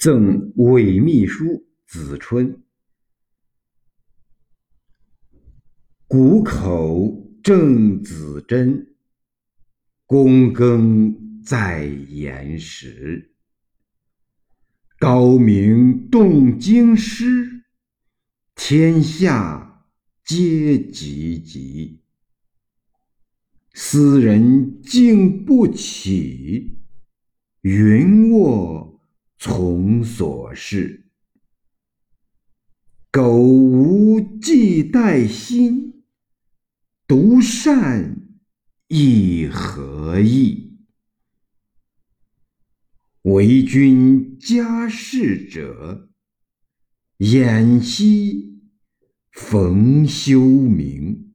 赠韦秘书子春。谷口正子真，躬耕在岩石。高明动京师，天下皆汲汲。斯人竟不起，云卧。从所事，苟无忌待心，独善亦何益？为君家事者，偃息逢休明。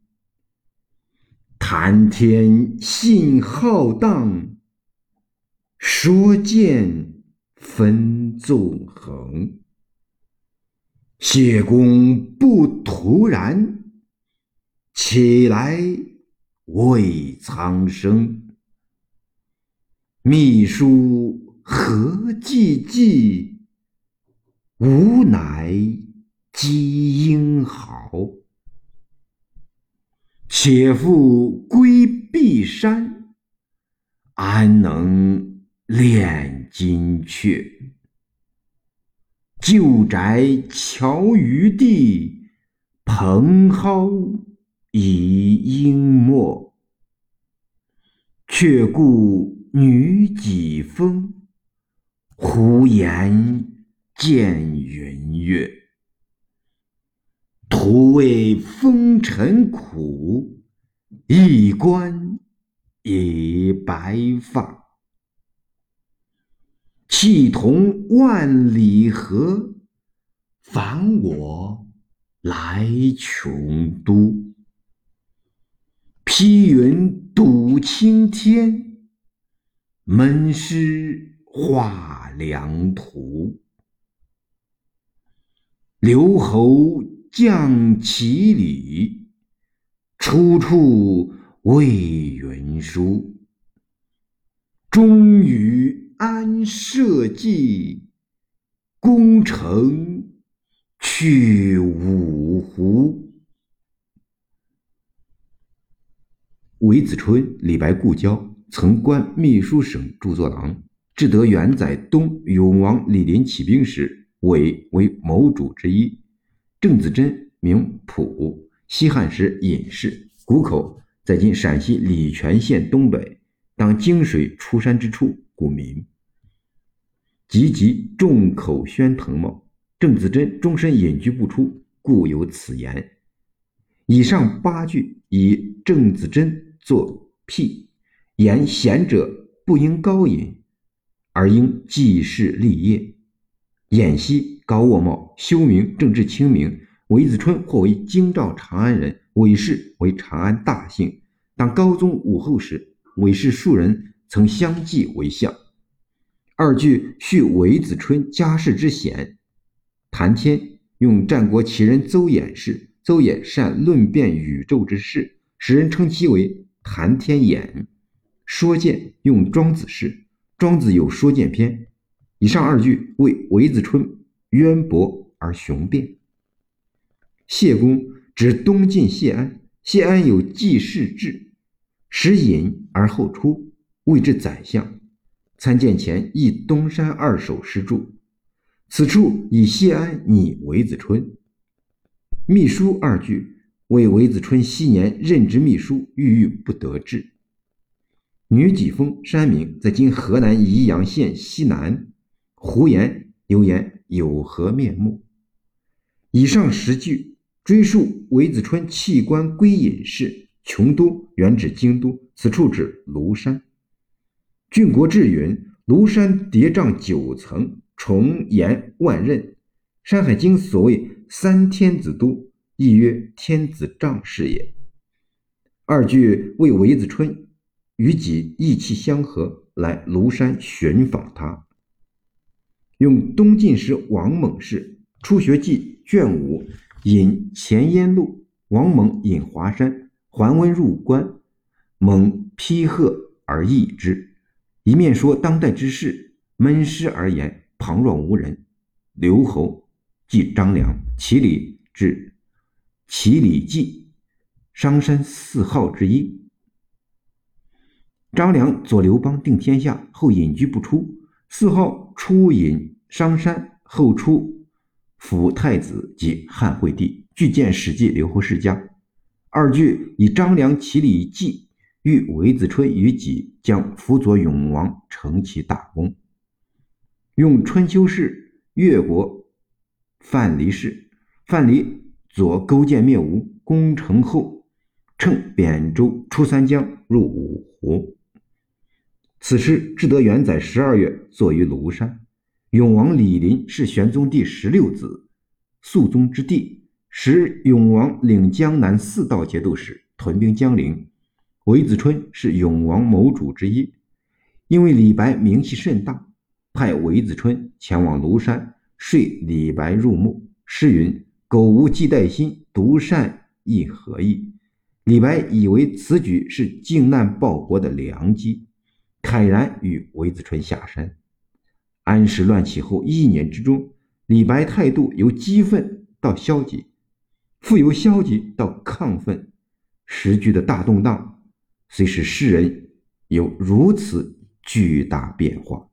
谈天信浩荡，说见。分纵横，谢公不徒然，起来为苍生。秘书何寂寂，吾乃积英豪。且复归碧山，安能？炼金阙，旧宅桥余地，蓬蒿已应没。却顾女几风，胡言见云月。徒谓风尘苦，一冠已白发。气同万里河，烦我来穷都。披云堵青天，闷湿画良图。留侯降其礼，出处为云书。终于。安社稷，功成去五湖。韦子春，李白故交，曾官秘书省著作郎。至得元载东永王李林起兵时，韦为谋主之一。郑子真名朴，西汉时隐士，谷口在今陕西礼泉县东北，当泾水出山之处。故名。积极众口宣腾茂，郑子真终身隐居不出，故有此言。以上八句以郑子真作辟，言贤者不应高隐，而应济世立业。偃息高卧茂，休明政治清明。韦子春或为京兆长安人，韦氏为长安大姓。当高宗武后时，韦氏数人曾相继为相。二句叙韦子春家世之贤，谈天用战国奇人邹衍事，邹衍善论辩宇宙之事，使人称其为谈天衍。说剑用庄子事，庄子有说剑篇。以上二句为韦子春渊博而雄辩。谢公指东晋谢安，谢安有济世志，时隐而后出，谓之宰相。参见前忆东山二首诗注，此处以谢安拟韦子春。秘书二句为韦子春昔年任职秘书，郁郁不得志。女几峰山名在今河南宜阳县西南。胡言犹言有何面目？以上十句追溯韦子春弃官归隐士，穷都原指京都，此处指庐山。《郡国志》云：“庐山叠嶂九层，重岩万仞。”《山海经》所谓“三天子都”，亦曰天子帐事也。二句为韦子春与己意气相合，来庐山寻访他。用东晋时王猛氏《初学记》卷五引前燕录，王猛引华山，桓温入关，猛批贺而易之。一面说当代之事，闷湿而言，旁若无人。刘侯即张良，其礼至其礼记，商山四号之一。张良左刘邦定天下后隐居不出，四号出隐商山后出辅太子及汉惠帝，俱见《史记·刘侯世家》。二句以张良其礼记遇韦子春于己，将辅佐永王成其大功。用春秋时越国范蠡氏，范蠡左勾践灭吴，攻城后，乘扁舟出三江，入五湖。此诗至德元载十二月作于庐山。永王李璘是玄宗第十六子，肃宗之弟。时永王领江南四道节度使，屯兵江陵。韦子春是永王谋主之一。因为李白名气甚大，派韦子春前往庐山，说李白入墓。诗云：“苟无忌待心，独善亦何益？”李白以为此举是靖难报国的良机，慨然与韦子春下山。安史乱起后一年之中，李白态度由激愤到消极。复由消极到亢奋，时局的大动荡，虽使世人有如此巨大变化。